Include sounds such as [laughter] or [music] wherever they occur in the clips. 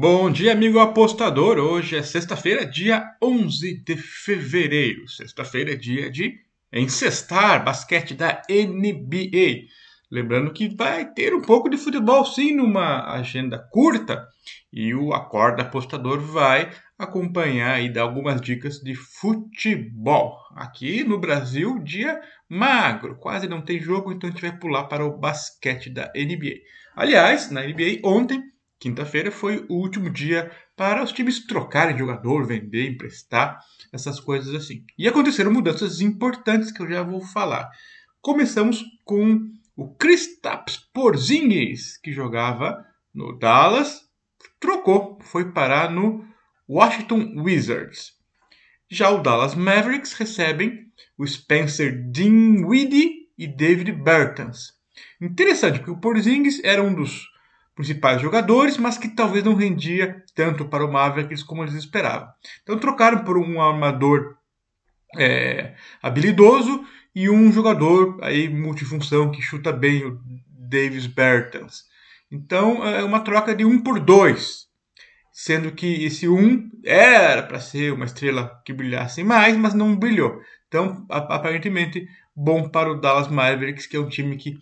Bom dia, amigo apostador. Hoje é sexta-feira, dia 11 de fevereiro. Sexta-feira é dia de encestar basquete da NBA. Lembrando que vai ter um pouco de futebol sim numa agenda curta e o Acorda Apostador vai acompanhar e dar algumas dicas de futebol. Aqui no Brasil, dia magro, quase não tem jogo, então a gente vai pular para o basquete da NBA. Aliás, na NBA ontem, quinta-feira, foi o último dia para os times trocarem jogador, vender, emprestar, essas coisas assim. E aconteceram mudanças importantes que eu já vou falar. Começamos com o Kristaps Porzingis, que jogava no Dallas, trocou, foi parar no Washington Wizards. Já o Dallas Mavericks recebem o Spencer Dinwiddie e David Bertans. Interessante, porque o Porzingis era um dos principais jogadores, mas que talvez não rendia tanto para o Mavericks como eles esperavam. Então trocaram por um armador é, habilidoso e um jogador aí multifunção que chuta bem, o Davis Bertans. Então é uma troca de um por dois sendo que esse um era para ser uma estrela que brilhasse mais, mas não brilhou. Então, aparentemente, bom para o Dallas Mavericks, que é um time que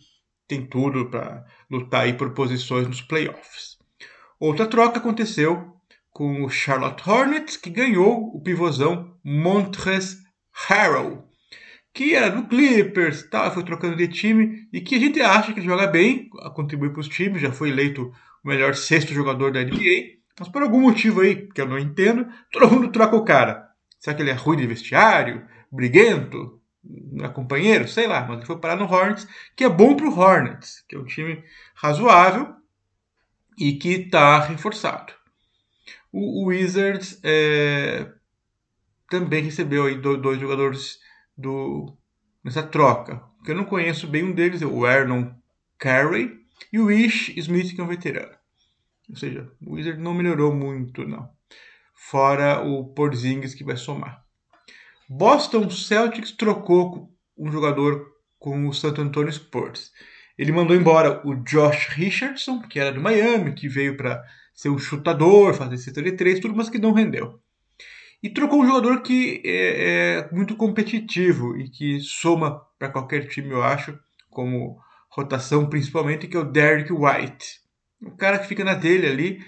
tem tudo para lutar aí por posições nos playoffs. Outra troca aconteceu com o Charlotte Hornets, que ganhou o pivôzão Montrezl Harrell, que era do Clippers, tal, foi trocando de time e que a gente acha que joga bem, contribui para os times, já foi eleito o melhor sexto jogador da NBA. Mas por algum motivo aí, que eu não entendo, todo mundo troca o cara. Será que ele é ruim de vestiário? Briguento? É companheiro? Sei lá, mas ele foi parar no Hornets, que é bom pro Hornets, que é um time razoável e que está reforçado. O, o Wizards é, também recebeu aí dois, jogadores do, nessa troca. Que eu não conheço bem um deles, é o Ernon Carey e o Ish Smith, que é um veterano. Ou seja, o Wizard não melhorou muito, não. Fora o Porzingis que vai somar. Boston Celtics trocou um jogador com o Santo Antonio Spurs. Ele mandou embora o Josh Richardson, que era do Miami, que veio para ser um chutador, fazer cesta de três, tudo, mas que não rendeu. E trocou um jogador que é, é muito competitivo e que soma para qualquer time, eu acho, como rotação principalmente, que é o Derek White. O cara que fica na dele ali,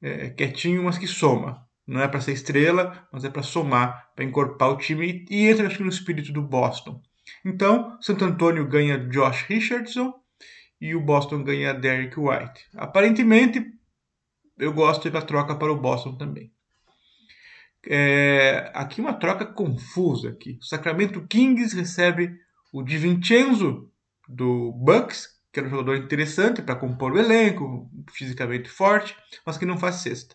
é, quietinho, mas que soma. Não é para ser estrela, mas é para somar, para encorpar o time e, entra acho que no espírito do Boston. Então, Santo Antônio ganha Josh Richardson e o Boston ganha Derek White. Aparentemente, eu gosto da troca para o Boston também. É, aqui uma troca confusa aqui. O Sacramento Kings recebe o Di Vincenzo do Bucks, que era um jogador interessante para compor o elenco, fisicamente forte, mas que não faz cesta.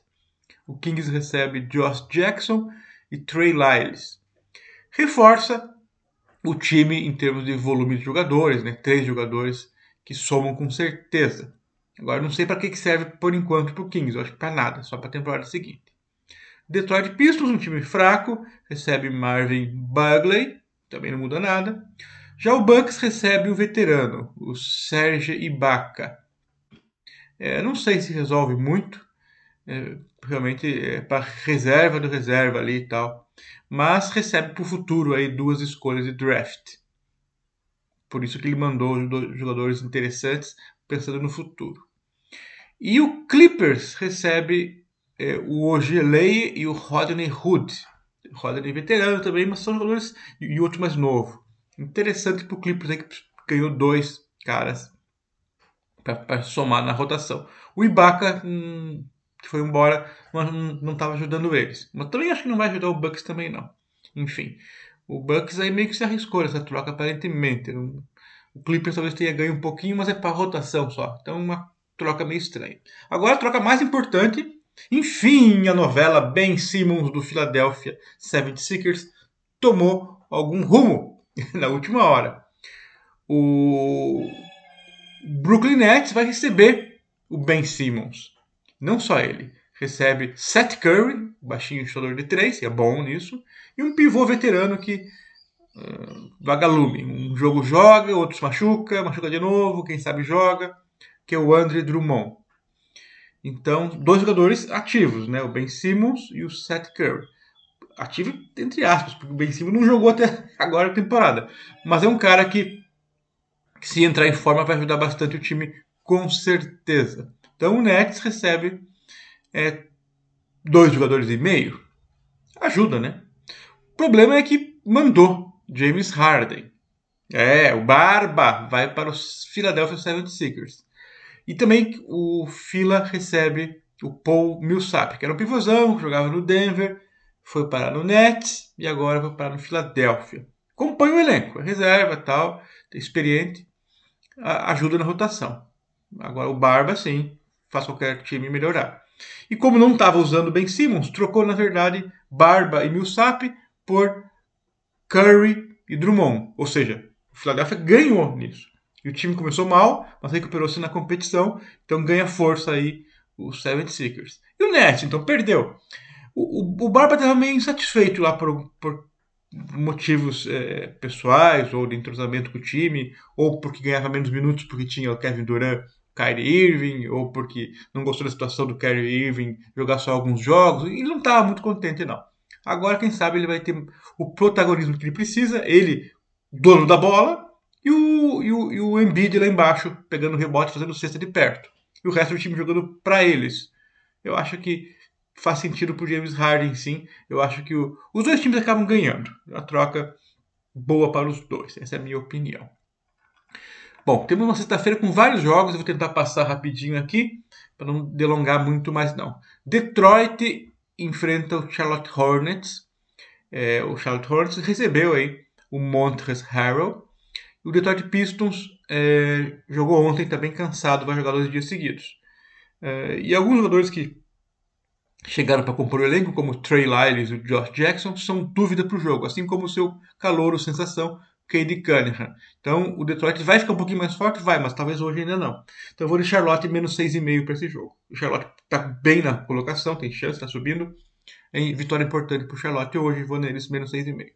O Kings recebe Josh Jackson e Trey Lyles. Reforça o time em termos de volume de jogadores, né? três jogadores que somam com certeza. Agora não sei para que serve por enquanto para o Kings, eu acho que para nada, só para a temporada seguinte. Detroit Pistons, um time fraco, recebe Marvin Bagley, também não muda nada. Já o Bucks recebe o veterano, o Serge Ibaka. É, não sei se resolve muito, é, realmente é para reserva do reserva ali e tal, mas recebe para o futuro aí duas escolhas de draft. Por isso que ele mandou jogadores interessantes pensando no futuro. E o Clippers recebe é, o Ogelei e o Rodney Hood. Rodney veterano também, mas são jogadores e outro mais novo. Interessante para o Clippers aí que ganhou dois caras para somar na rotação. O Ibaka, hum, que foi embora, não estava ajudando eles. Mas também acho que não vai ajudar o Bucks também não. Enfim, o Bucks aí meio que se arriscou nessa troca aparentemente. O Clippers talvez tenha ganho um pouquinho, mas é para rotação só. Então uma troca meio estranha. Agora a troca mais importante, enfim, a novela Ben Simmons do Philadelphia 76ers tomou algum rumo [laughs] na última hora. O Brooklyn Nets vai receber o Ben Simmons. Não só ele. Recebe Seth Curry, baixinho chutador de três, é bom nisso, e um pivô veterano que uh, vagalume. Um jogo joga, outro se machuca, machuca de novo, quem sabe joga, que é o Andre Drummond. Então, dois jogadores ativos, né? O Ben Simmons e o Seth Curry. Ativo entre aspas, porque o Ben Simmons não jogou até agora a temporada. Mas é um cara que, que, se entrar em forma, vai ajudar bastante o time, com certeza. Então o Nets recebe é, dois jogadores e meio. Ajuda, né? O problema é que mandou James Harden. É, o Barba vai para os Philadelphia 76ers. E também o Fila recebe o Paul Millsap, que era um pivôzão, jogava no Denver, foi parar no Nets e agora vai parar no Philadelphia. Compõe o elenco, reserva tal, experiente, ajuda na rotação. Agora o Barba, sim, faz qualquer time melhorar. E como não estava usando Ben Simmons, trocou na verdade Barba e Millsap por Curry e Drummond. Ou seja, o Philadelphia ganhou nisso. E o time começou mal, mas recuperou-se na competição, então ganha força aí o 76ers. E o Nets, então, perdeu. O, o, o Barba estava meio insatisfeito lá por, por motivos é, pessoais, ou de entrosamento com o time, ou porque ganhava menos minutos porque tinha o Kevin Durant, Kyrie Irving, ou porque não gostou da situação do Kyrie Irving jogar só alguns jogos. E não estava muito contente, não. Agora, quem sabe, ele vai ter o protagonismo que ele precisa, ele, dono da bola, e o, e o, e o Embiid lá embaixo, pegando o rebote, fazendo cesta de perto. E o resto do time jogando para eles. Eu acho que faz sentido pro James Harden, sim. Eu acho que o, os dois times acabam ganhando. A troca boa para os dois. Essa é a minha opinião. Bom, temos uma sexta-feira com vários jogos. Eu vou tentar passar rapidinho aqui, para não delongar muito mais não. Detroit enfrenta o Charlotte Hornets. É, o Charlotte Hornets recebeu aí o Montrezl Harrell o Detroit Pistons é, jogou ontem, está bem cansado, vai jogar dois dias seguidos. É, e alguns jogadores que chegaram para compor o elenco, como o Trey Lyles e o Josh Jackson, são dúvida para o jogo, assim como o seu calouro sensação, Cade Cunningham. Então o Detroit vai ficar um pouquinho mais forte? Vai, mas talvez hoje ainda não. Então eu vou de Charlotte menos 6,5 para esse jogo. O Charlotte está bem na colocação, tem chance, está subindo. É vitória importante para o Charlotte hoje, vou neles menos 6,5.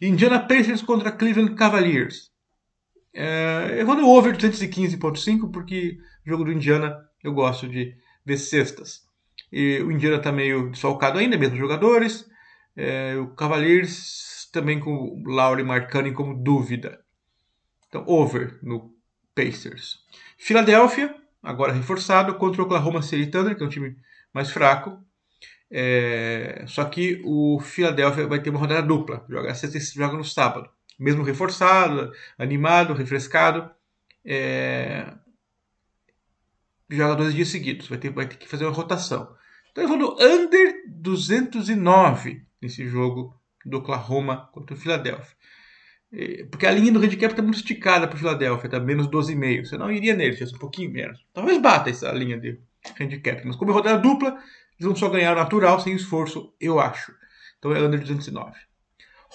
Indiana Pacers contra Cleveland Cavaliers. É, eu vou no over 215.5 porque jogo do Indiana eu gosto de ver cestas. E o Indiana está meio desfalcado ainda, mesmo jogadores. É, o Cavaliers também com o Lauri Marcani como dúvida. Então, over no Pacers. Filadélfia, agora reforçado, contra o Oklahoma City Thunder, que é um time mais fraco. É, só que o Philadelphia vai ter uma rodada dupla. Joga, joga no sábado mesmo reforçado, animado, refrescado. É... Joga dois dias seguidos, vai ter, vai ter que fazer uma rotação. Então eu vou no under 209 nesse jogo do Oklahoma contra o Philadelphia. Porque a linha do handicap está muito esticada para o Philadelphia, está menos 12,5. Você não iria nele, tivesse um pouquinho menos. Talvez bata essa linha de handicap. Mas como é rodada dupla, eles vão só ganhar natural, sem esforço, eu acho. Então é under 209.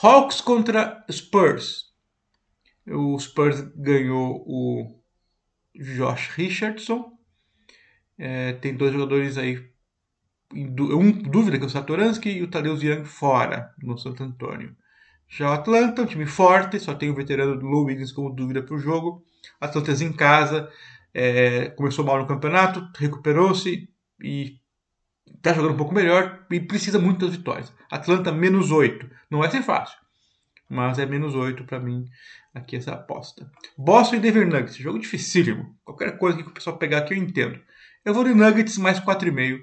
Hawks contra Spurs. O Spurs ganhou o Josh Richardson. É, tem dois jogadores aí. Um dúvida que é o Satoransky e o Tadeusz Young fora no Santo Antônio. Já o Atlanta, um time forte, só tem o veterano Lou Wiggins como dúvida para o jogo. Atlanta em casa, é, começou mal no campeonato, recuperou-se e está jogando um pouco melhor e precisa muito das vitórias. Atlanta menos 8. Não vai ser fácil, mas é menos 8 para mim aqui essa aposta. Boston e Denver Nuggets, jogo dificílimo. Qualquer coisa que o pessoal pegar aqui eu entendo. Eu vou de Nuggets mais 4,5,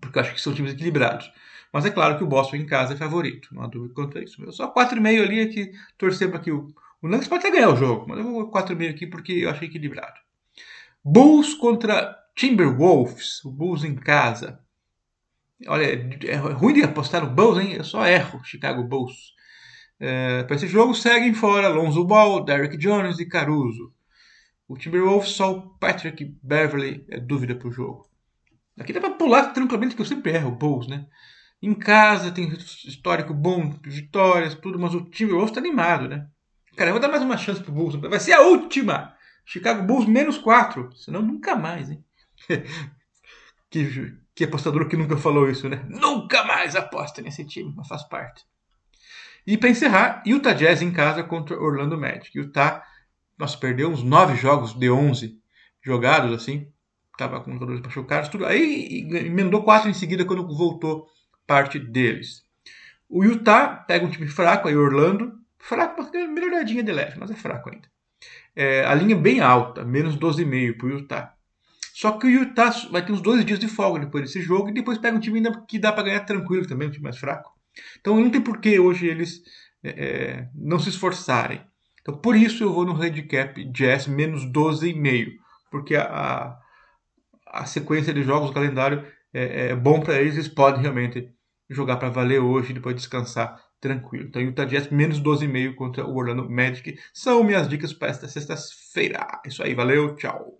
porque eu acho que são times equilibrados. Mas é claro que o Boston em casa é favorito, não há dúvida quanto a isso. Eu só 4,5 ali é que torcer para que o, o Nuggets pode até ganhar o jogo, mas eu vou 4,5 aqui porque eu achei equilibrado. Bulls contra Timberwolves, o Bulls em casa. Olha, é ruim de apostar no Bulls, hein? Eu só erro, Chicago Bulls. É, para esse jogo seguem fora Lonzo Ball, Derrick Jones e Caruso. O Timberwolves só o Patrick Beverly é dúvida para o jogo. Aqui dá para pular tranquilamente que eu sempre erro Bulls, né? Em casa tem histórico bom, vitórias, tudo, mas o Timberwolves está animado, né? Cara, eu vou dar mais uma chance pro Bulls. Vai ser a última! Chicago Bulls menos 4. Senão nunca mais, hein? [laughs] que que apostador que nunca falou isso, né? Nunca mais aposta nesse time, mas faz parte. E para encerrar, Utah Jazz em casa contra Orlando Magic. Utah, nossa, perdeu uns 9 jogos de 11 jogados, assim. Tava com jogadores machucados, tudo. Aí emendou quatro em seguida quando voltou parte deles. O Utah pega um time fraco, aí Orlando. Fraco, uma melhoradinha de leve, mas é fraco ainda. É, a linha é bem alta, menos 12,5 para o Utah. Só que o Utah vai ter uns dois dias de folga depois desse jogo e depois pega um time que dá para ganhar tranquilo também, um time mais fraco. Então não tem por que hoje eles é, é, não se esforçarem. Então por isso eu vou no handicap Jazz menos 12,5, porque a, a, sequência de jogos, o calendário é, é bom para eles, eles podem realmente jogar para valer hoje e depois descansar tranquilo. Então, Utah Jazz menos 12,5 contra o Orlando Magic são minhas dicas para esta sexta-feira. Isso aí, valeu, tchau.